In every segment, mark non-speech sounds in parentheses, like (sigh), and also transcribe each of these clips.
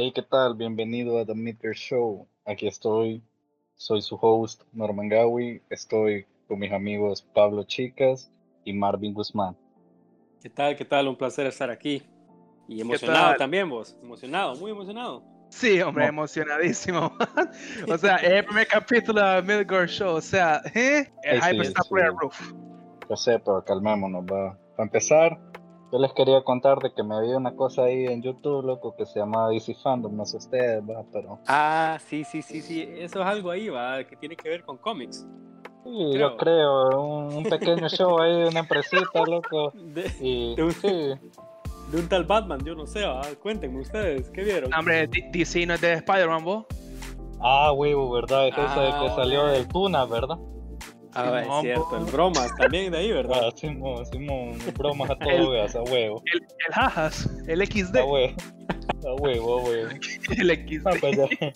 Hey, ¿qué tal? Bienvenido a The Meteor Show. Aquí estoy. Soy su host, Norman Gawi. Estoy con mis amigos Pablo Chicas y Marvin Guzmán. ¿Qué tal? ¿Qué tal? Un placer estar aquí. Y emocionado también vos. Emocionado, muy emocionado. Sí, hombre, emocionadísimo. (laughs) o (laughs) sea, el primer capítulo de Midgard Show. O sea, ¿eh? el hype está por el roof. Yo sé, pero calmémonos, va. Para empezar, yo les quería contar de que me vi una cosa ahí en YouTube, loco, que se llama DC Fandom, no sé ustedes, va, pero... Ah, sí, sí, sí, sí, eso es algo ahí, va, que tiene que ver con cómics. Sí, yo creo, un, pequeño (laughs) show ahí de una empresita, loco. De, y, de, un, sí. de un tal Batman, yo no sé, ¿va? cuéntenme ustedes, ¿qué vieron? Hombre, DC no es de Spider-Man, vos. Ah, huevo, ¿verdad? Es ah, ese que salió del Tuna, ¿verdad? Ah, es cierto, el bromas también de ahí, ¿verdad? Ah, hicimos, bromas a (laughs) todo, veas, a huevo. El, el jajas, el XD. A huevo, a huevo, a huevo. (laughs) el XD. Ah, pues ya,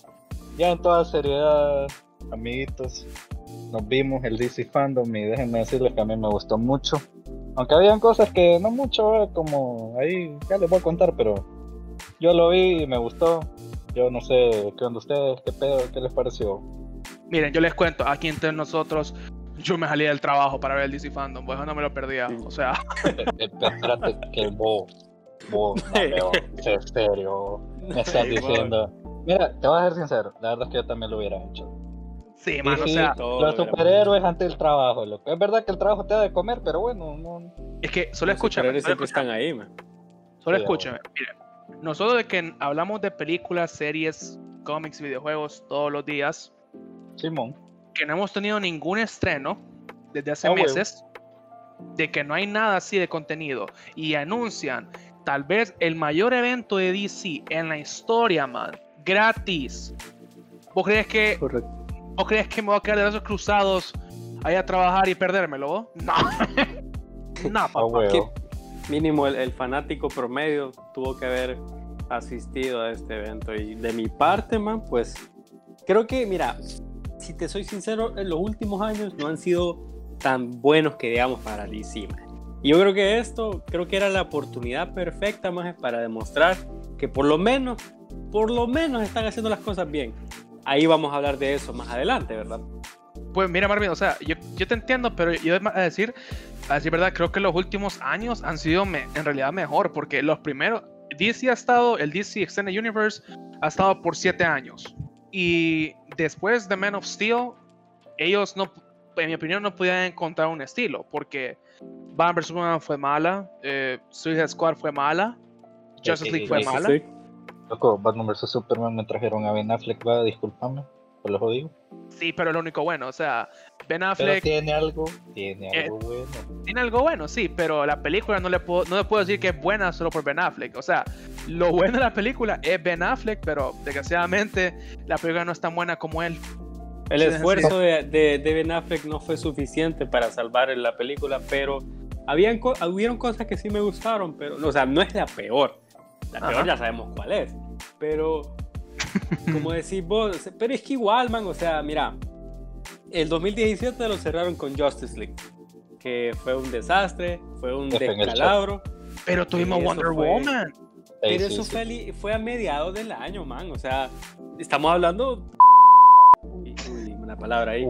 ya, en toda seriedad, amiguitos, nos vimos el DC Fandom y déjenme decirles que a mí me gustó mucho. Aunque habían cosas que no mucho, como ahí, ya les voy a contar, pero yo lo vi y me gustó. Yo no sé qué onda ustedes, qué pedo, qué les pareció. Miren, yo les cuento, aquí entre nosotros, yo me salí del trabajo para ver el DC Fandom, pues no me lo perdía. O sea. (laughs) Espérate que vos, vos, en serio, me estás diciendo. Mira, te voy a ser sincero, la verdad es que yo también lo hubiera hecho. Sí, man, o sea. Los superhéroes ante el trabajo, loco. Es verdad que el trabajo te da de comer, pero bueno, no. Es que solo escúchame. Los siempre están ahí, man. Solo escúchame. Mira, nosotros de que hablamos de películas, series, cómics, videojuegos todos los días. Simón que no hemos tenido ningún estreno desde hace ah, meses, de que no hay nada así de contenido, y anuncian tal vez el mayor evento de DC en la historia, man, gratis. ¿Vos crees que, ¿vos crees que me voy a quedar de brazos cruzados ahí a trabajar y perdérmelo? (laughs) No. no, ah, papá. Mínimo el, el fanático promedio tuvo que haber asistido a este evento. Y de mi parte, man, pues creo que, mira, si te soy sincero, en los últimos años no han sido tan buenos que digamos para DC. Y yo creo que esto, creo que era la oportunidad perfecta más para demostrar que por lo menos, por lo menos están haciendo las cosas bien. Ahí vamos a hablar de eso más adelante, ¿verdad? Pues mira, Marvin, o sea, yo, yo te entiendo, pero yo a decir, a decir verdad, creo que los últimos años han sido en realidad mejor, porque los primeros, DC ha estado, el DC Extended Universe ha estado por siete años. Y después de Man of Steel, ellos no, en mi opinión, no podían encontrar un estilo, porque Batman vs. Superman fue mala, eh, Suicide Squad fue mala, Justice League fue mala. Loco, Batman vs. Superman me trajeron a Ben Affleck, va, disculpame, por lo jodido. Sí, pero es lo único bueno, o sea, Ben Affleck... tiene algo, tiene eh, algo bueno. Tiene algo bueno, sí, pero la película no le puedo, no le puedo decir que es buena solo por Ben Affleck, o sea, lo bueno de la película es Ben Affleck, pero desgraciadamente la película no es tan buena como él. El esfuerzo de, de, Ben Affleck no fue suficiente para salvar la película, pero habían, hubieron cosas que sí me gustaron, pero, o sea, no es la peor. La peor ya sabemos cuál es. Pero, como decís vos, pero es que igual, man, o sea, mira, el 2017 lo cerraron con Justice League, que fue un desastre, fue un descalabro. Pero tuvimos Wonder Woman. Pero eso Fue, a mediados del año, man. O sea, estamos hablando. Uy, una palabra ahí.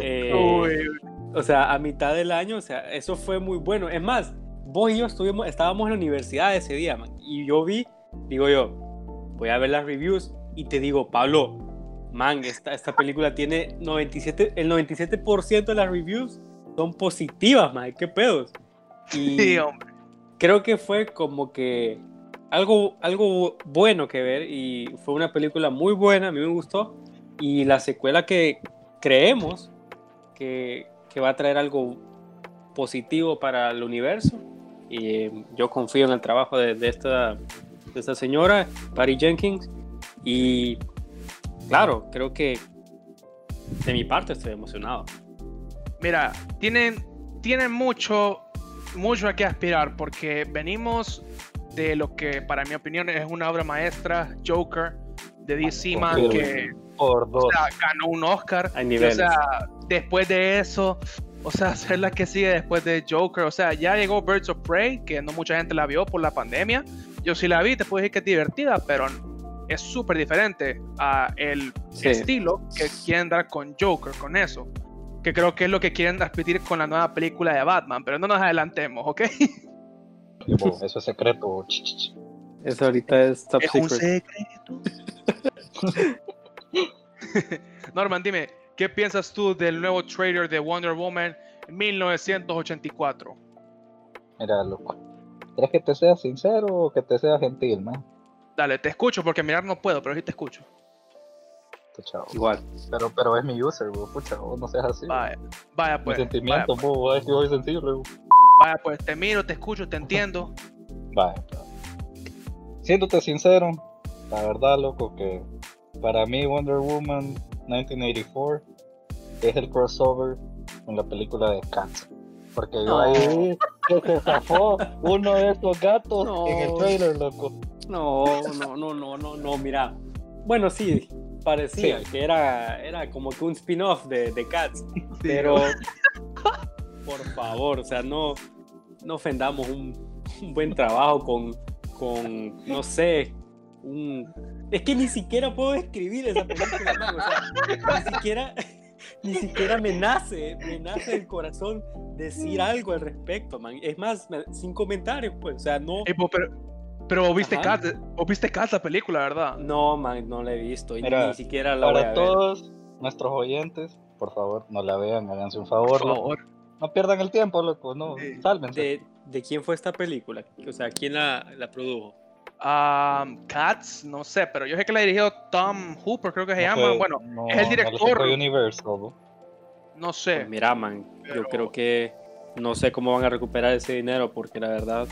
Eh, o sea, a mitad del año, o sea, eso fue muy bueno. Es más, vos y yo estuvimos, estábamos en la universidad ese día, man. Y yo vi, digo yo, voy a ver las reviews y te digo, Pablo, man, esta, esta película tiene 97, el 97% de las reviews son positivas, man. ¿Qué pedos? Y (laughs) sí, hombre. Creo que fue como que algo, algo bueno que ver y fue una película muy buena, a mí me gustó. Y la secuela que creemos que, que va a traer algo positivo para el universo. Y eh, yo confío en el trabajo de, de, esta, de esta señora, Patty Jenkins. Y claro, creo que de mi parte estoy emocionado. Mira, tienen, tienen mucho, mucho a que aspirar porque venimos de lo que para mi opinión es una obra maestra, Joker, de DC Man, que ganó un Oscar. O sea, después de eso, o sea, (laughs) hacer la que sigue después de Joker, o sea, ya llegó Birds of Prey, que no mucha gente la vio por la pandemia. Yo sí la vi, te puedo decir que es divertida, pero es súper diferente a el estilo que quieren dar con Joker, con eso. Que creo que es lo que quieren transmitir con la nueva película de Batman, pero no nos adelantemos, ¿ok? Eso es secreto. Eso ahorita es top es Un secreto. (laughs) Norman, dime, ¿qué piensas tú del nuevo trailer de Wonder Woman 1984? Mira, loco. ¿Quieres que te sea sincero o que te sea gentil, man? Dale, te escucho porque mirar no puedo, pero sí te escucho. Chao. Igual. Pero, pero es mi user, bro. Pucha, no seas así. Vaya, vaya pues. Mi sentimiento, vaya, pues. es que voy sensible, Vaya pues, te miro, te escucho, te entiendo. Vaya, Siéndote sincero, la verdad, loco, que para mí Wonder Woman 1984 es el crossover con la película de Cats. Porque yo ahí que se zafó uno de esos gatos en el trailer, loco. No, no, no, no, no, no, mira. Bueno, sí, parecía que era, era como que un spin-off de, de, Cats. (laughs) Pero, (laughs) por favor, o sea, no, no ofendamos un, un buen trabajo con, con, no sé, un... Es que ni siquiera puedo escribir esa película, man. O sea, ni siquiera (laughs) ni siquiera me nace, me nace el corazón decir algo al respecto, man. Es más, sin comentarios, pues, o sea, no. pero, pero viste Cats, viste Cats la película, ¿verdad? No, man, no la he visto y ni siquiera la voy a todos nuestros oyentes, por favor, no la vean, háganse un favor. Por favor. No pierdan el tiempo, loco, no, sálvense. De, ¿De, quién fue esta película? O sea, ¿quién la, la produjo? Um, Cats, no sé, pero yo sé que la dirigió Tom Hooper, creo que se llama. bueno, es el director. No, no sé. Pues mira, man, yo creo que no sé cómo van a recuperar ese dinero porque la verdad.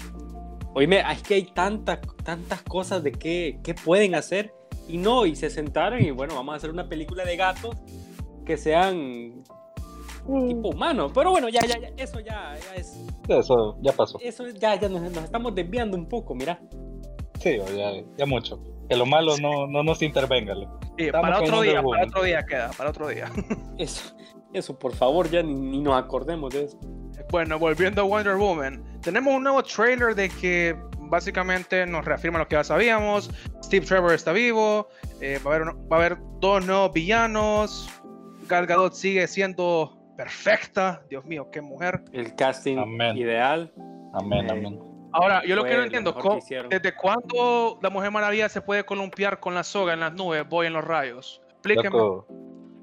Oíme, es que hay tantas, tantas cosas de qué, qué pueden hacer y no, y se sentaron y bueno, vamos a hacer una película de gatos que sean tipo humano. Pero bueno, ya, ya, ya, eso ya, ya es. Eso ya pasó. Eso ya, ya nos, nos estamos desviando un poco, mira. Sí, ya, ya mucho. Que lo malo no, no nos intervenga. para otro día, para otro día queda, para otro día. Eso, eso por favor, ya ni, nos acordemos de eso. Bueno, volviendo a Wonder Woman, tenemos un nuevo trailer de que básicamente nos reafirma lo que ya sabíamos. Steve Trevor está vivo, eh, va, a haber, va a haber dos nuevos villanos. Gal Gadot sigue siendo perfecta. Dios mío, qué mujer. El casting ideal. Amén, eh, amén. Ahora, yo lo que no entiendo, ¿desde cuándo la Mujer Maravilla se puede columpiar con la soga en las nubes, voy en los rayos? Explíqueme.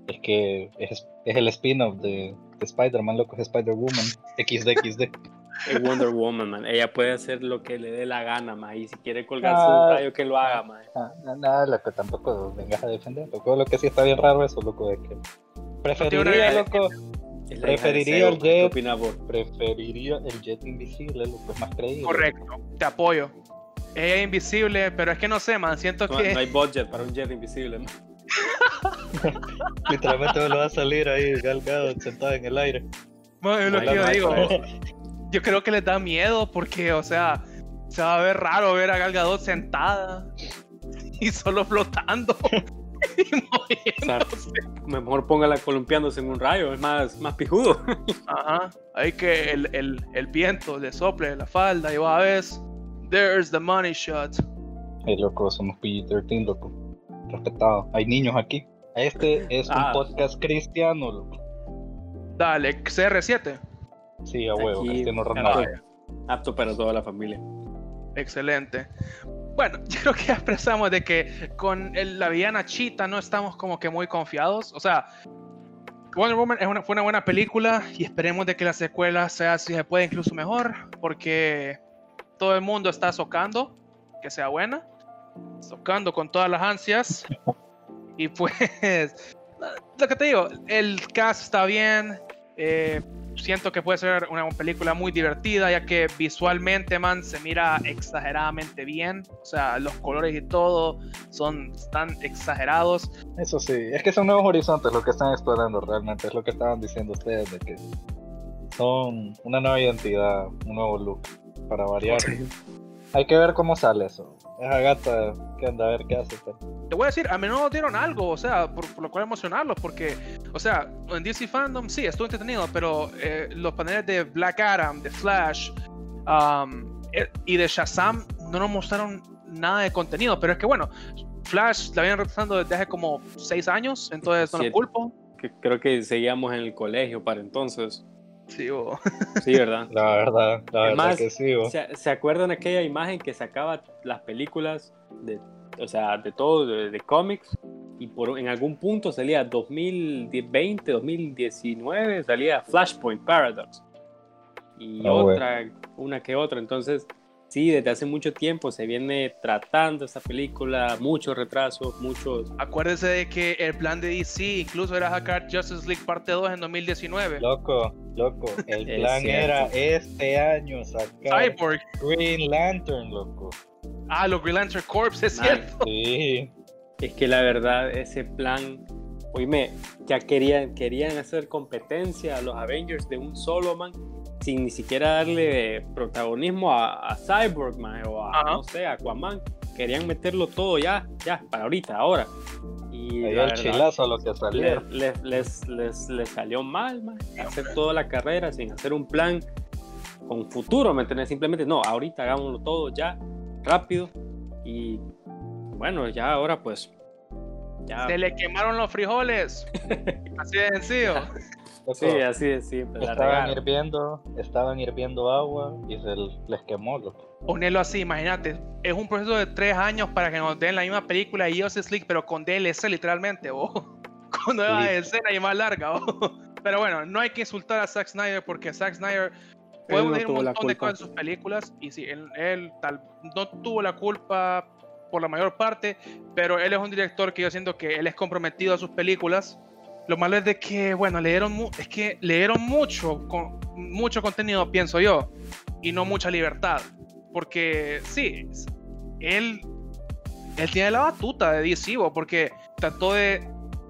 Es que es, el spin-off de, Spider-Man, loco, es Spider-Woman, XDXD. (laughs) Es Wonder Woman, man. Ella puede hacer lo que le dé la gana, man. Y si quiere colgarse un ah, rayo, que lo haga, man. Ah, nada, loco, tampoco vengas a defender, loco. Lo que sí está bien raro eso, loco, de que preferiría, loco preferiría el jet. Preferiría el jet invisible, lo que es más creíble. Correcto, te apoyo. Es invisible, pero es que no sé, man. Siento que. No hay budget para un jet invisible, ¿no? (laughs) Literalmente me lo va a salir ahí galgado, sentado en el aire. Bueno, es lo que yo digo. Yo creo que les da miedo porque, o sea, se va a ver raro ver a Galgadot sentada (laughs) y solo flotando. (laughs) mejor póngala columpiándose en un rayo, es más, más pijudo. Ajá. Hay que el, el, el, viento le sople la falda y va a ver. There's the money shot. Hey, loco, somos PG-13, loco. Respetado. Hay niños aquí. Este es un ah. podcast cristiano, loco. Dale, CR7. Sí, a huevo, Cristiano Apto para toda la familia. Excelente. Bueno, (laughs) yo creo que ya expresamos de que con la villana Chita no estamos como que muy confiados. O sea, Wonder Woman es una, fue una buena película y esperemos de que la secuela sea si se puede incluso mejor, porque todo el mundo está socando que sea buena, socando con todas las ansias. Y pues, (laughs) lo que te digo, el cast está bien. Eh, siento que puede ser una película muy divertida, ya que visualmente, man, se mira exageradamente bien. O sea, los colores y todo son tan exagerados. Eso sí, es que son nuevos horizontes lo que están explorando realmente, es lo que estaban diciendo ustedes, de que son una nueva identidad, un nuevo look, para variar. Hay que ver cómo sale eso. Esa gata que anda a ver qué hace. Pues. Te voy a decir, a menudo dieron algo, o sea, por, lo cual emocionarlos, porque, o sea, en DC Fandom sí, estuvo entretenido, pero eh, los paneles de Black Adam, de Flash um, eh, y de Shazam no nos mostraron nada de contenido, pero es que bueno, Flash la vienen retrasando desde hace como seis años, entonces no lo culpo. Que creo que seguíamos en el colegio para entonces. Sí, sí, ¿verdad? (laughs) La verdad, la verdad que sí. ¿se, ¿Se acuerdan aquella imagen que sacaba las películas de, o sea, de todo, de, cómics? Y por, en algún punto salía 2020, 2019, salía Flashpoint Paradox. Y ah, otra, una que otra. Entonces, Sí, desde hace mucho tiempo se viene tratando esta película, muchos retrasos, muchos... Acuérdese de que el plan de DC incluso era sacar Justice League parte 2 en 2019. Loco, loco, (laughs) el plan era este año sacar Cyborg. Green Lantern, loco. Ah, los Green Lantern Corps, es cierto. Sí. Es que la verdad, ese plan, oíme, ya querían, querían hacer competencia a los Avengers de un solo man sin ni siquiera darle protagonismo a, Cyborg o a, no sé, Aquaman. Querían meterlo todo ya, ya, para ahorita, ahora. Y el chilazo lo que salió. Les, les, les, salió mal, man, hacer toda la carrera sin hacer un plan con futuro, ¿me entiendes? Simplemente, no, ahorita hagámoslo todo ya, rápido. Y bueno, ya ahora pues. Ya. Se le quemaron los frijoles. (laughs) Así de sencillo. sí, así es, sí. Estaban hirviendo, estaban hirviendo agua y se les quemó. Ponerlo así, imagínate. Es un proceso de tres años para que nos den la misma película de Justice League, pero con DLC literalmente, o (laughs) con nueva escena y más larga. Pero bueno, no hay que insultar a Zack Snyder porque Zack Snyder puede unir un montón de cosas en sus películas y sí, él, él tal, no tuvo la culpa por la mayor parte, pero él es un director que yo siento que él es comprometido a sus películas lo malo es de que, bueno, leyeron, es que leyeron mucho, con, mucho contenido, pienso yo, y no mucha libertad. Porque sí, él, él tiene la batuta de DC, porque trató de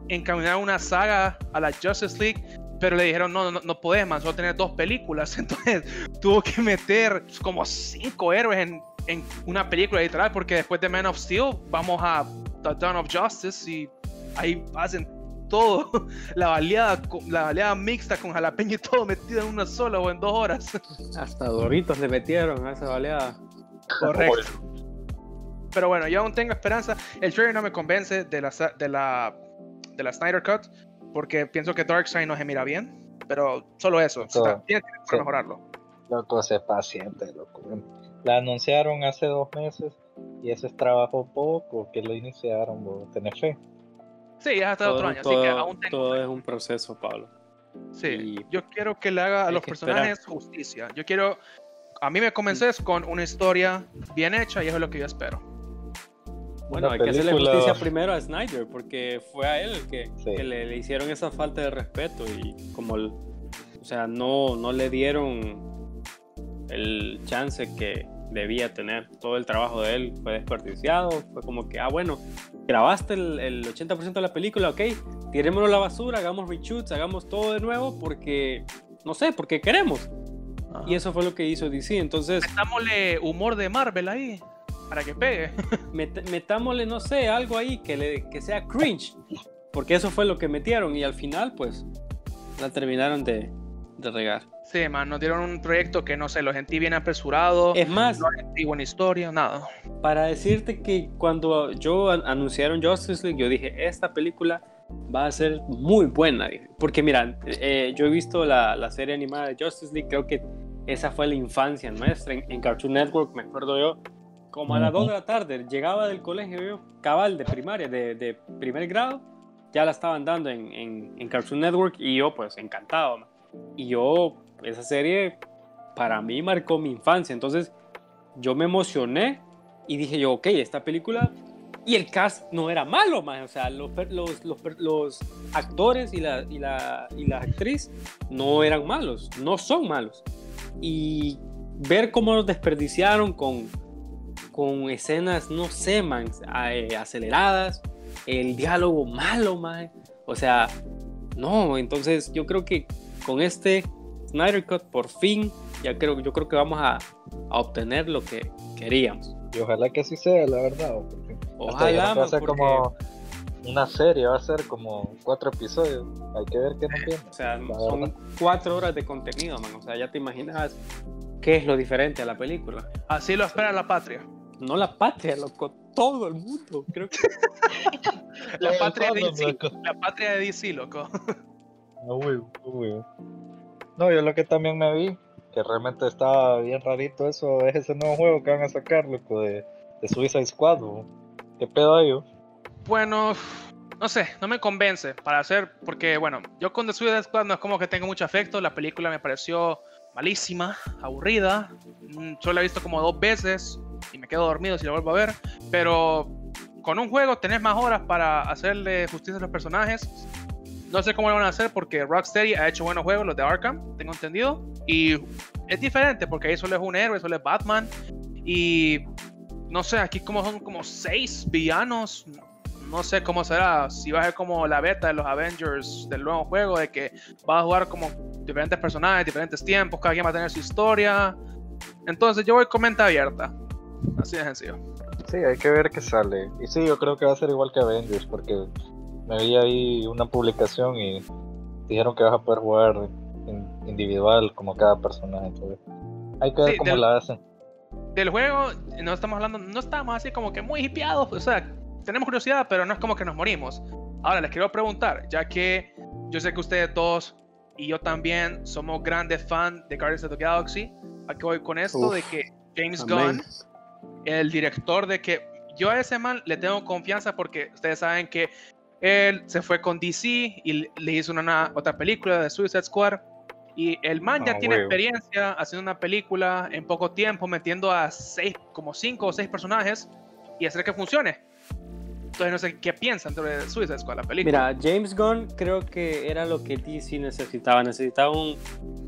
encaminar una saga a la Justice League, pero le dijeron, no, no, no podés más, solo tener dos películas. (laughs) Entonces tuvo que meter como cinco héroes en, en una película literal, porque después de Man of Steel vamos a The Dawn of Justice y ahí hacen todo, (laughs) la baleada, la baleada mixta con jalapeño y todo metido en una sola o en dos horas. (laughs) Hasta Doritos le metieron a esa baleada. Correcto. Pero bueno, yo aún tengo esperanza. El trailer no me convence de la, de la, de la Snyder Cut, porque pienso que Darkseid no se mira bien. Pero solo eso, tiene que mejorarlo. Loco, sé paciente, loco. La anunciaron hace dos meses y ese es trabajo poco que lo iniciaron, tenés fe. Sí, es hasta otro año, así que aún tengo. Todo es un proceso, Pablo. Sí, yo quiero que le haga a los personajes justicia. Yo quiero. A mí me comences con una historia bien hecha y eso es lo que yo espero. Bueno, hay que hacerle justicia primero a Snyder, porque fue a él que, que le, hicieron esa falta de respeto y como, o sea, no, no le dieron el chance que, debía tener. Todo el trabajo de él fue desperdiciado. Fue como que, ah, bueno, grabaste el, 80% de la película, ok, tirémonos la basura, hagamos reshoots, hagamos todo de nuevo porque, no sé, porque queremos. Y eso fue lo que hizo DC. Entonces. Metámosle humor de Marvel ahí. Para que pegue. (laughs) metámosle, no sé, algo ahí que, le, que sea cringe. Porque eso fue lo que metieron. Y al final, pues, la terminaron de, de regar. Sí, man, nos dieron un proyecto que no sé, lo sentí bien apresurado. Es más, no sentí buena historia, nada. Para decirte que cuando yo anunciaron Justice League, yo dije, esta película va a ser muy buena. Porque mira, eh, yo he visto la, la, serie animada de Justice League, creo que esa fue la infancia nuestra en, Cartoon Network, me acuerdo yo. Como a las 2 de la tarde, llegaba del colegio yo, cabal de primaria, de, de primer grado, ya la estaban dando en, en, en Cartoon Network y yo pues encantado. Y yo, esa serie para mí marcó mi infancia. Entonces yo me emocioné y dije yo, ok, esta película... Y el cast no era malo, más. O sea, los, los, los, los actores y la, y, la, y la actriz no eran malos, no son malos. Y ver cómo los desperdiciaron con, con escenas, no sé, man, eh, aceleradas, el diálogo malo, man. O sea, no, entonces yo creo que con este Snyder Cut por fin ya creo yo creo que vamos a, a obtener lo que queríamos. Y ojalá que así sea la verdad ojalá va a ser como una serie va a ser como cuatro episodios. Hay que ver qué nos viene. O sea son cuatro horas de contenido man. O sea ya te imaginas qué es lo diferente a la película. Así lo espera la patria. No la patria loco todo el mundo. Creo que... (laughs) la, patria de DC, la patria de DC, loco. (laughs) No, yo lo que también me vi, que realmente está bien rarito eso, es ese nuevo juego que van a sacar, loco, de, de Suicide Squad. ¿Qué pedo hay? Bueno, no sé, no me convence para hacer, porque bueno, yo con The Suicide Squad no es como que tengo mucho afecto, la película me pareció malísima, aburrida, mm, solo la he visto como dos veces y me quedo dormido si la vuelvo a ver, pero con un juego tenés más horas para hacerle justicia a los personajes. No sé cómo lo van a hacer porque Rocksteady ha hecho buenos juegos, los de Arkham, tengo entendido, y es diferente porque ahí solo es un héroe, solo es Batman, y no sé, aquí como son como seis villanos, no sé cómo será, si va a ser como la beta de los Avengers del nuevo juego, de que va a jugar como diferentes personajes, diferentes tiempos, cada quien va a tener su historia. Entonces yo voy con mente abierta. Así de sencillo. Sí, hay que ver qué sale. Y sí, yo creo que va a ser igual que Avengers, porque me vi ahí una publicación y dijeron que vas a poder jugar individual como cada personaje. Entonces, hay que ver cómo la hacen. Del juego, no estamos hablando, no estamos así como que muy hipeados, o sea, tenemos curiosidad, pero no es como que nos morimos. Ahora les quiero preguntar, ya que yo sé que ustedes dos y yo también somos grandes fans de Guardians of the Galaxy, ¿a qué voy con esto? de que James Gunn, el director de que yo a ese man le tengo confianza porque ustedes saben que él se fue con DC y le hizo una, otra película de Suicide Squad. Y el man ya ah, tiene experiencia haciendo una película en poco tiempo, metiendo a seis, como cinco o seis personajes y hacer que funcione. Entonces no sé qué piensan sobre Suicide Squad, la película. Mira, James Gunn creo que era lo que DC necesitaba. Necesitaba un,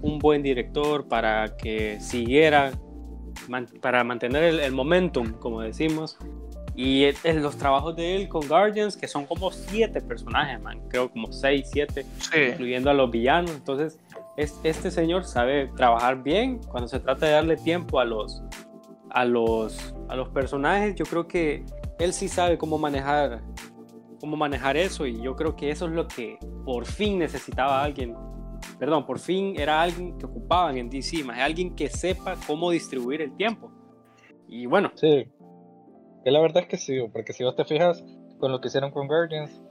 un buen director para que siguiera, para mantener el, momentum, como decimos. Y en los trabajos de él con Guardians, que son como siete personajes, man. Creo como seis, siete, incluyendo a los villanos. Entonces, este señor sabe trabajar bien cuando se trata de darle tiempo a los, a los, a los personajes. Yo creo que él sí sabe cómo manejar, cómo manejar eso y yo creo que eso es lo que por fin necesitaba alguien. Perdón, por fin era alguien que ocupaban en DC, más alguien que sepa cómo distribuir el tiempo. Y bueno. Sí, que la verdad es que sí, porque si vos te fijas con lo que hicieron con Guardians,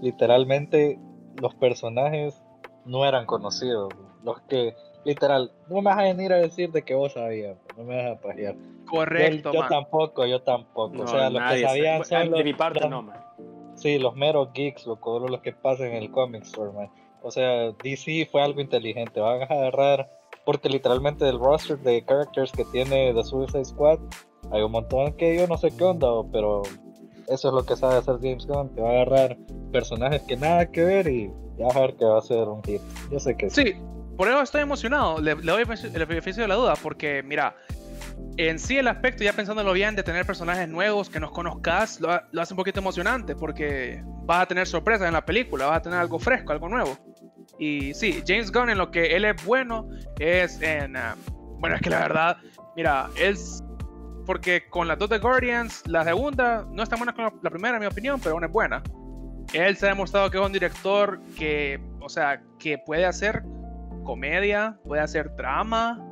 literalmente los personajes no eran conocidos. Los que literal, no me vas a venir a decir de que vos sabías, no me vas a pajear. Correcto, Yo, tampoco, yo tampoco. o sea, los que sabían son de mi parte no, man. Sí, los meros geeks, loco, los que pasan en el comic store, man. O sea, DC fue algo inteligente. Van a agarrar, porque literalmente del roster de characters que tiene The Suicide Squad, hay un montón que yo no sé qué onda, pero eso es lo que sabe hacer James Gunn. Te va a agarrar personajes que nada que ver y ya a ver que va a ser un hit. Yo sé que sí. sí por eso estoy emocionado. Le, doy el beneficio de la duda, porque mira, en sí el aspecto, ya pensándolo bien, de tener personajes nuevos que nos conozcas, lo, hace un poquito emocionante, porque vas a tener sorpresas en la película, vas a tener algo fresco, algo nuevo. Y sí, James Gunn en lo que él es bueno es en... Ah, bueno, es que la verdad, mira, es... Porque con las dos de Guardians, la segunda no es tan buena como la primera, en mi opinión, pero aún es buena. Él se ha demostrado que es un director que, o sea, que puede hacer comedia, puede hacer drama,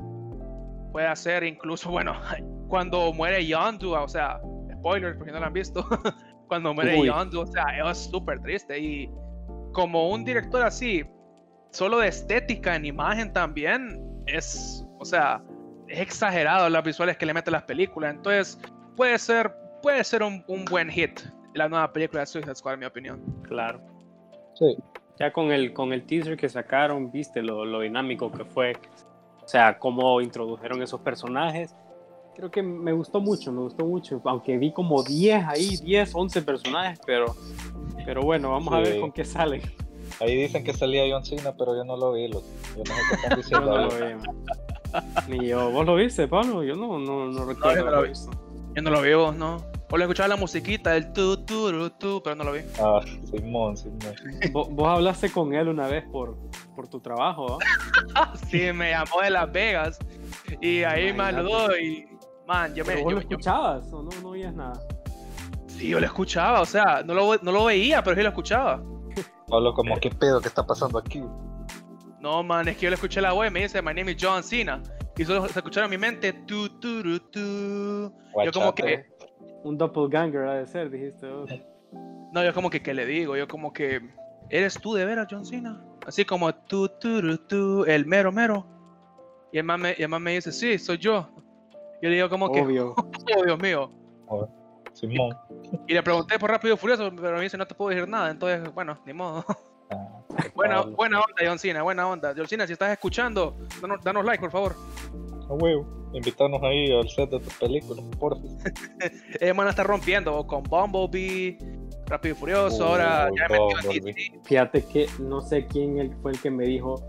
puede hacer incluso, bueno, (laughs) cuando muere Yondu, o sea, spoilers porque no lo han visto, (laughs) cuando muere Yondu, o sea, es súper triste y como un director así, solo de estética en imagen también, es, o sea, es exagerado las visuales que le mete a las películas, entonces puede ser, puede ser un, un buen hit la nueva película de Suicide Squad, en mi opinión. Claro. Sí, ya con el, con el teaser que sacaron, viste lo, lo dinámico que fue, o sea, cómo introdujeron esos personajes. Creo que me gustó mucho, me gustó mucho, aunque vi como 10 ahí, 10, 11 personajes, pero, pero bueno, vamos a ver con qué sale. Ahí dicen que salía John Cena, pero yo no lo vi. Lo, yo no sé qué están diciendo. (laughs) yo no lo vi. Ni yo. ¿Vos lo viste, Pablo? Yo no, no, no recuerdo. yo, no lo visto. yo no lo vi, no. O le escuchaba la musiquita, el tu, tu, tu, pero no lo vi. Ah, Simón, Simón. (laughs) ¿Vos, vos hablaste con él una vez por, por tu trabajo, ¿ah? (laughs) sí, me llamó de Las Vegas. Y ahí me saludó y. Man, yo me. ¿Vos lo escuchabas o no, no oías nada? Sí, yo lo escuchaba, o sea, no lo, no lo veía, pero sí lo escuchaba. Pablo, como, ¿qué pedo que está pasando aquí? No, man, es que yo le escuché la voz y me dice, my name is John Cena. Y solo se escucharon en mi mente, tu, tu, tu, tu. Yo como que Un doppelganger ha de ser, dijiste No, yo como que, ¿qué le digo? Yo como que, ¿eres tú de veras, John Cena? Así como tú, tú, tú, el mero, mero. Y el man me, y el me dice, sí, soy yo. Yo le digo como que, Obvio. (laughs) oh, Dios mío. Simón. Y le pregunté por Rápido y Furioso, pero me dice, no te puedo decir nada. Entonces, bueno, ni modo. (laughs) (laughs) Buena, buena onda, John Cena, buena onda. John Cena, si estás escuchando, danos, danos like, por favor. A huevo. Invitarnos ahí al set de tu película, por favor. (laughs) Ellos van a estar rompiendo con Bumblebee, Rápido y Furioso, ahora ya metió en Bumblebee. DC. Fíjate que no sé quién fue el que me dijo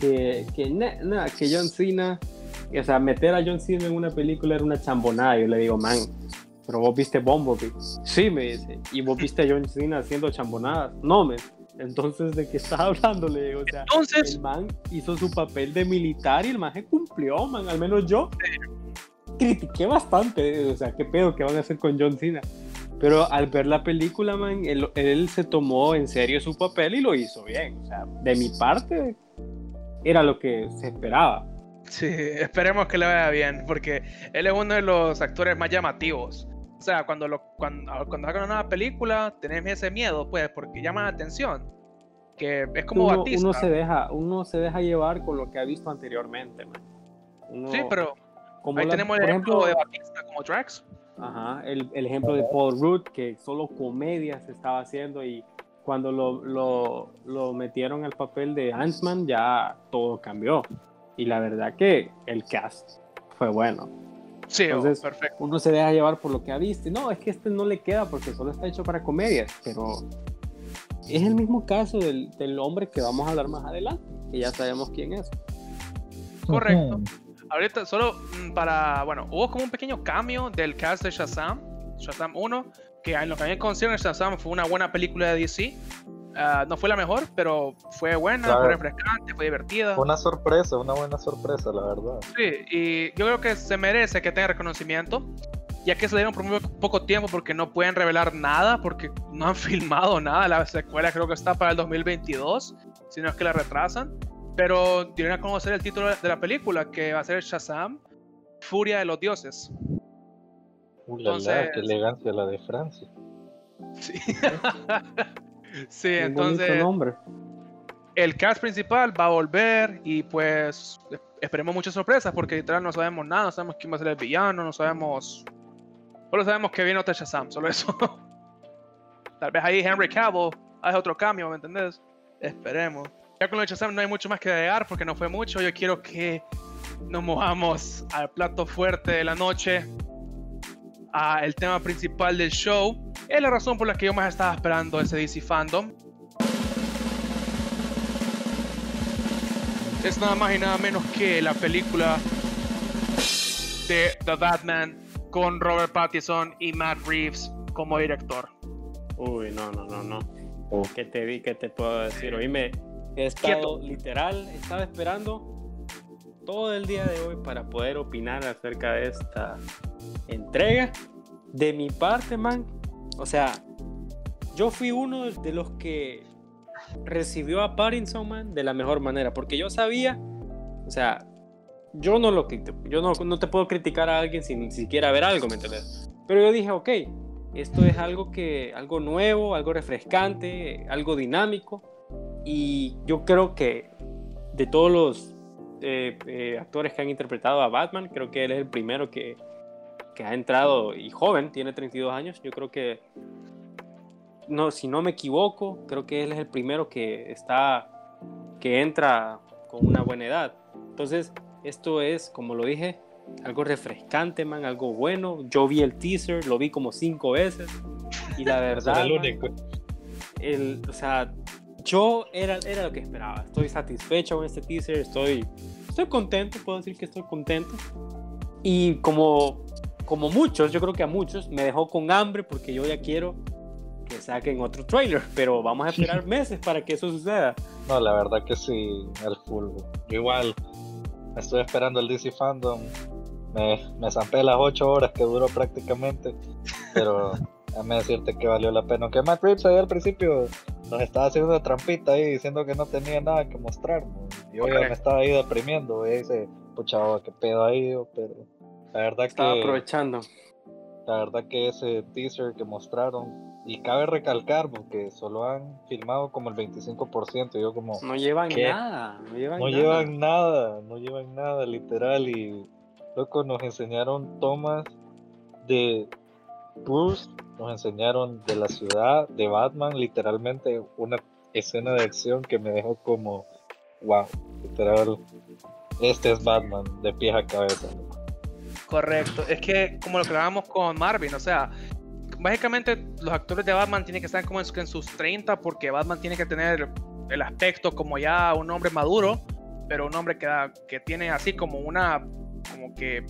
que, que, na- na, que John Cena, o sea, meter a John Cena en una película era una chambonada. Yo le digo, man, pero vos viste Bumblebee. Sí, me dice. ¿Y vos viste a John Cena haciendo chambonadas? No, me. Entonces, ¿de qué estás (laughs) hablando? Le digo, o sea, Entonces, el man hizo su papel de militar y el man se cumplió, man. Al menos yo critiqué bastante. O sea, qué pedo que van a hacer con John Cena. Pero al ver la película, man, él, él se tomó en serio su papel y lo hizo bien. O sea, de mi parte, era lo que se esperaba. sí, esperemos que le vaya bien, porque él es uno de los actores más llamativos. O sea, cuando, lo, cuando, cuando hagan una nueva película, tenés ese miedo, pues, porque llama la atención. Que es como uno, Batista. uno se deja, uno se deja llevar con lo que ha visto anteriormente, man. Uno- Sí, pero como ahí la- tenemos el por ejemplo de Batista como Drax. Ajá, el, el ejemplo de Paul Rudd, que solo comedias estaba haciendo y cuando lo, lo, lo metieron al papel de Ant-Man ya todo cambió. Y la verdad que el cast fue bueno. Sí, oh, Entonces- perfecto. Uno se deja llevar por lo que ha visto. No, es que este no le queda porque solo está hecho para comedias, pero es el mismo caso del, del hombre que vamos a hablar más adelante, que ya sabemos quién es. Correcto. Ujú. Ahorita, solo mm, para. Bueno, hubo como un pequeño cambio del cast de Shazam, Shazam 1, que en lo que a mí me concierne, Shazam fue una buena película de DC. Ah, no fue la mejor, pero fue buena, Claro. fue refrescante, fue divertida. Fue una sorpresa, una buena sorpresa, la verdad. Sí, y yo creo que se merece que tenga reconocimiento, ya que se le dieron por muy poco tiempo porque no pueden revelar nada, porque no han (laughs) filmado nada. La secuela creo que está para el 2022, si no es que la retrasan. Pero dieron a conocer el título de la película, que va a ser Shazam, Furia de los Dioses. Uh, la, la, Entonces- qué elegancia la de Francia. Sí, (laughs) sí entonces nombre. el cast principal va a volver y pues esperemos muchas sorpresas porque literal no sabemos nada, no sabemos quién va a ser el villano, no sabemos... Solo sabemos que viene otra Shazam, solo eso. (laughs) Tal vez ahí Henry Cavill hace otro cambio, ¿me entendés? Esperemos. Ya con lo de Shazam no hay mucho más que agregar porque no fue mucho. Yo quiero que nos movamos al plato fuerte de la noche, a el tema principal del show. Es la razón por la que yo más estaba esperando ese DC Fandom. es nada más y nada menos que la película de The Batman con Robert Pattinson y Matt Reeves como director. Uy, no, no, no, no. ¿Qué te vi? ¿Qué te puedo decir? Hoy me he estado literal, estaba esperando todo el día de hoy para poder opinar acerca de esta entrega. De mi parte, man, o sea, yo fui uno de los que recibió a Pattinson, man, de la mejor manera, porque yo sabía, o sea, yo no lo yo no, no te puedo criticar a alguien sin siquiera ver algo, ¿me entiendes? Pero yo dije, ok, esto es algo que, algo nuevo, algo refrescante, algo dinámico, y yo creo que de todos los eh, eh, actores que han interpretado a Batman, creo que él es el primero que, que ha entrado y joven, tiene 32 años, yo creo que no, si no me equivoco, creo que él es el primero que está, que entra con una buena edad. Entonces, esto es, como lo dije, algo refrescante, man, algo bueno. Yo vi el teaser, lo vi como cinco veces y la (laughs) verdad, el man, único. el, o sea, yo era, era lo que esperaba. Estoy satisfecho con este teaser, estoy, estoy contento, puedo decir que estoy contento. Y como, como muchos, yo creo que a muchos, me dejó con hambre porque yo ya quiero que saquen otro trailer, pero vamos a esperar (laughs) meses para que eso suceda. No, la verdad que sí, el full. Yo igual, estoy esperando el DC Fandom. Me, me zampé las 8 horas que duró prácticamente, pero (laughs) déjame decirte que valió la pena. Aunque Matt Reeves ahí al principio nos estaba haciendo una trampita ahí diciendo que no tenía nada que mostrar. ¿no? Y yo ya me estaba ahí deprimiendo. Y dice, pucha, oh, qué pedo ahí, oh", pero la verdad Estaba que aprovechando. La verdad que ese teaser que mostraron, y cabe recalcar porque solo han filmado como el 25%, yo como... No llevan nada, no llevan no nada. llevan nada, no llevan nada, literal, y loco, nos enseñaron tomas de Bruce, nos enseñaron de la ciudad, de Batman, literalmente una escena de acción que me dejó como, wow, literal, este es Batman de pies a cabeza. Correcto, es que como lo hablábamos con Marvin, o sea, básicamente los actores de Batman tienen que estar como en, sus 30 porque Batman tiene que tener el aspecto como ya un hombre maduro, pero un hombre que, que tiene así como una, como que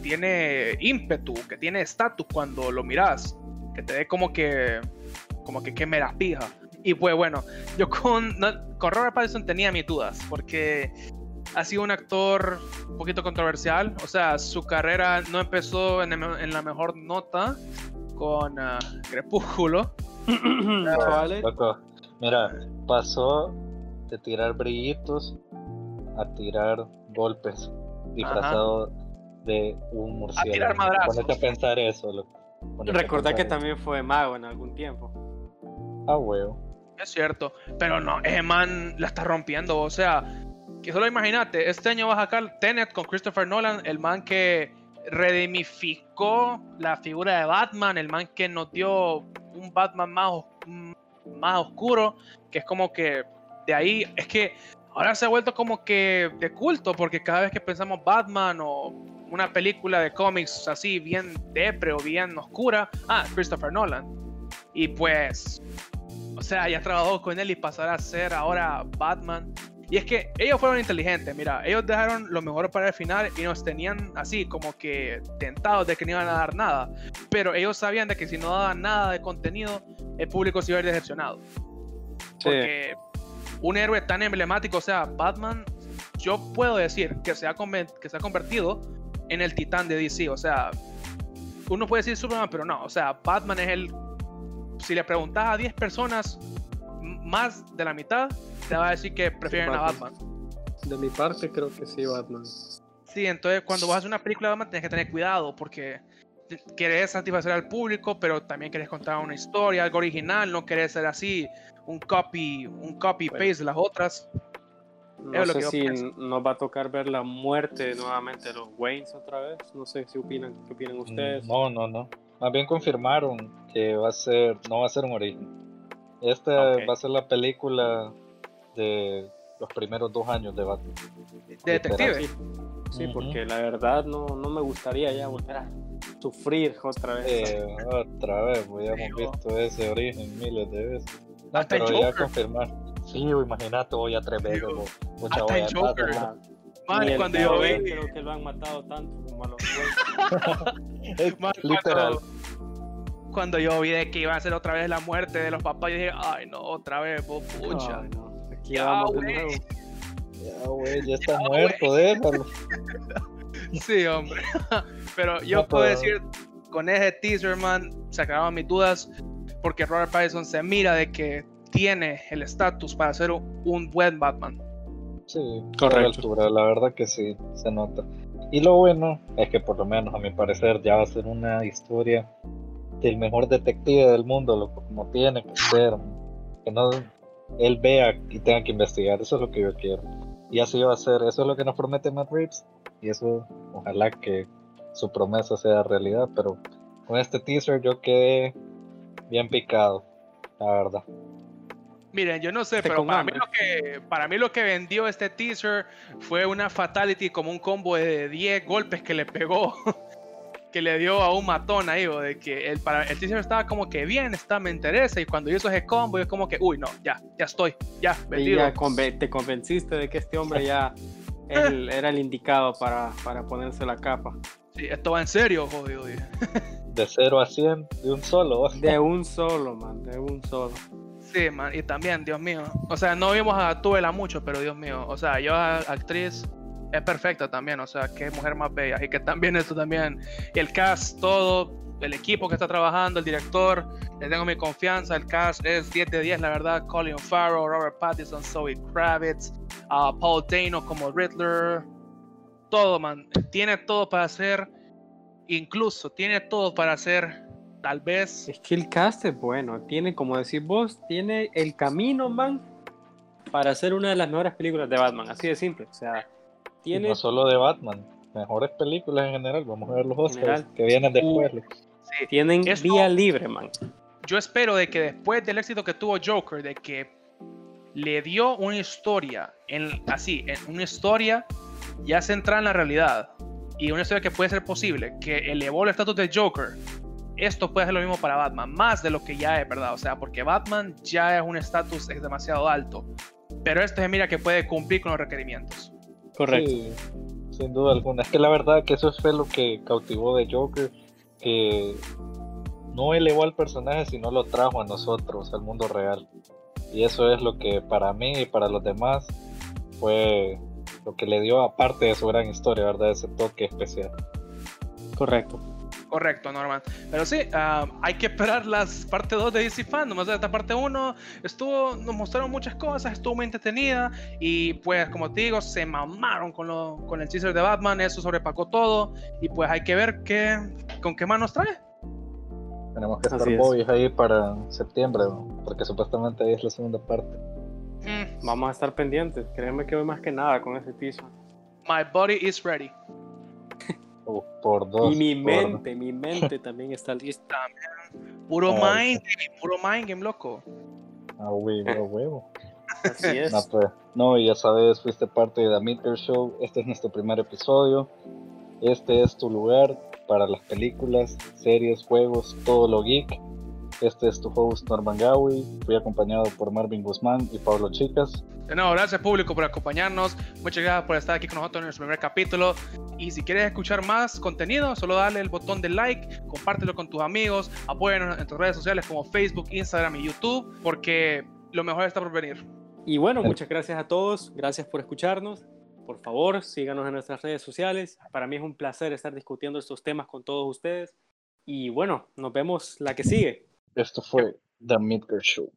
tiene ímpetu, que tiene estatus cuando lo miras, que te dé como que, como que queme la pija. Y pues bueno, yo con, con Robert Pattinson tenía mis dudas, porque ha sido un actor un poquito controversial. O sea, su carrera no empezó en, la mejor nota con uh, Crepúsculo. (clears throat) Mira, pasó de tirar brillitos a tirar golpes disfrazado de un murciélago. Ponete a pensar eso. Recordá que también fue mago en algún tiempo. Ah, huevo. Es cierto, pero no, ese man la está rompiendo. O sea, que solo imagínate, este año va a sacar Tenet con Christopher Nolan, el man que redimificó la figura de Batman, el man que nos dio un Batman más, más oscuro, que es como que de ahí, es que ahora se ha vuelto como que de culto, porque cada vez que pensamos Batman o una película de cómics así bien depre o bien oscura, ah, Christopher Nolan. Y pues, o sea, ya trabajó con él y pasará a ser ahora Batman. Y es que ellos fueron inteligentes, mira, ellos dejaron lo mejor para el final y nos tenían así como que tentados de que no iban a dar nada. Pero ellos sabían de que si no daban nada de contenido, el público se iba a ir decepcionado. Porque un héroe tan emblemático, o sea, Batman, yo puedo decir que se ha, que se ha convertido en el titán de DC. O sea, uno puede decir Superman, pero no. O sea, Batman es el... Si le preguntas a 10 personas, más de la mitad te va a decir que prefieren a Batman. De mi parte creo que sí, Batman. Sí, entonces cuando vas a hacer una película de Batman tienes que tener cuidado porque querés satisfacer al público, pero también querés contar una historia, algo original, no querés ser así un copy, un copy paste de las otras. No sé si nos va a tocar ver la muerte nuevamente de los Waynes otra vez. No sé si opinan, qué opinan mm, ustedes. No, no, no. Más bien confirmaron que va a ser, no va a ser un origen. Esta va a ser la película de los primeros dos años de Batman. De detective. Sí, porque la verdad no, no me gustaría ya volver a sufrir otra vez. Eh, otra vez, pues ya hemos visto ese origen miles de veces. No, pero ya confirmar. Sí, imagínate, voy a tres veces. Mucha Hasta el Joker. Man, cuando yo vi. Creo que lo han matado tanto como a los (laughs) Man, Literal. Cuando, cuando, yo vi de que iba a ser otra vez la muerte de los papás, yo dije, ay no, otra vez, pucha. no. Aquí ya, vamos de nuevo. Ya, güey, ya está muerto, déjalo. (laughs) sí, hombre. (laughs) Pero yo puedo decir, con ese teaser, man, se acabaron mis dudas, porque Robert Pattinson se mira de que tiene el estatus para ser un buen Batman. Sí, correcto. la verdad que sí, se nota. Y lo bueno es que por lo menos a mi parecer ya va a ser una historia del mejor detective del mundo, lo como tiene que ser. Que no él vea y tenga que investigar, eso es lo que yo quiero. Y así va a ser, eso es lo que nos promete Matt Reeves. Y eso, ojalá que su promesa sea realidad, pero con este teaser yo quedé bien picado, la verdad. Miren, yo no sé, pero para mí, lo que, para mí lo que vendió este teaser fue una fatality como un combo de 10 golpes que le pegó, (laughs) que le dio a un matón ahí, o de que el, para, el teaser estaba como que bien, está, me interesa, y cuando hizo ese combo, es como que, uy, no, ya, ya estoy, ya, vendido. ya te convenciste de que este hombre ya (laughs) era el indicado para, para ponerse la capa. Sí, esto va en serio, jodido. (laughs) De 0 a 100, de un solo. De un solo, man, de un solo. Sí, man, y también, Dios mío. O sea, no vimos a Tuela mucho, pero Dios mío. O sea, yo, actriz, es perfecta también. O sea, que mujer más bella. Y que también esto también. El cast, todo, el equipo que está trabajando, el director, le tengo mi confianza. El cast es 10 de 10, la verdad. Colin Farrell, Robert Pattinson, Zoe Kravitz, uh, Paul Dano como Riddler. Todo, man. Tiene todo para hacer incluso tiene todo para ser tal vez. Es que el cast es bueno, tiene, como decís vos, tiene el camino, man, para hacer una de las mejores películas de Batman, así de simple. O sea, tiene. no solo de Batman, mejores películas en general. Vamos a ver los Oscars que vienen después. sí. Tienen vía libre, man. Yo espero de que después del éxito que tuvo Joker, de que le dio una historia, en, así, en una historia ya centrada en la realidad y una historia que puede ser posible, que elevó el estatus de Joker esto puede ser lo mismo para Batman, más de lo que ya es, ¿verdad? O sea, porque Batman ya es un estatus demasiado alto, pero este mira que puede cumplir con los requerimientos. Correcto. sin duda alguna. Es que la verdad que eso fue lo que cautivó de Joker, que no elevó al personaje, sino lo trajo a nosotros, al mundo real. Y eso es lo que para mí y para los demás fue lo que le dio, aparte de su gran historia, ¿verdad? Ese toque especial. Correcto. Correcto, Norman. Pero sí, ah, hay que esperar las parte 2 de DC Fandom. O sea, esta parte 1 estuvo, nos mostraron muchas cosas, estuvo muy entretenida. Y pues, como te digo, se mamaron con, lo, con el teaser de Batman. Eso sobrepacó todo. Y pues hay que ver qué, con qué más nos trae. Tenemos que estar boys ahí para septiembre, porque supuestamente ahí es la segunda parte. Mm. Vamos a estar pendientes. Créeme que voy más que nada con ese teaser. My body is ready por dos. Y mi mente, mi mente también está lista. (laughs) Puro mind, puro mind game, loco. Ah, huevo, (laughs) huevo. Así es. No, pues, no, ya sabes, fuiste parte de The Meter Show. Este es nuestro primer episodio. Este es tu lugar para las películas, series, juegos, todo lo geek. Este es tu host Norman Gawi. Fui acompañado por Marvin Guzmán y Pablo Chicas. De nuevo, gracias público por acompañarnos. Muchas gracias por estar aquí con nosotros en nuestro primer capítulo. Y si quieres escuchar más contenido, solo dale el botón de like, compártelo con tus amigos, apóyanos en tus redes sociales como Facebook, Instagram y YouTube, porque lo mejor está por venir. Y bueno, muchas gracias a todos. Gracias por escucharnos. Por favor, síganos en nuestras redes sociales. Para mí es un placer estar discutiendo estos temas con todos ustedes. Y bueno, nos vemos la que sigue. Esto fue The Midgar Show.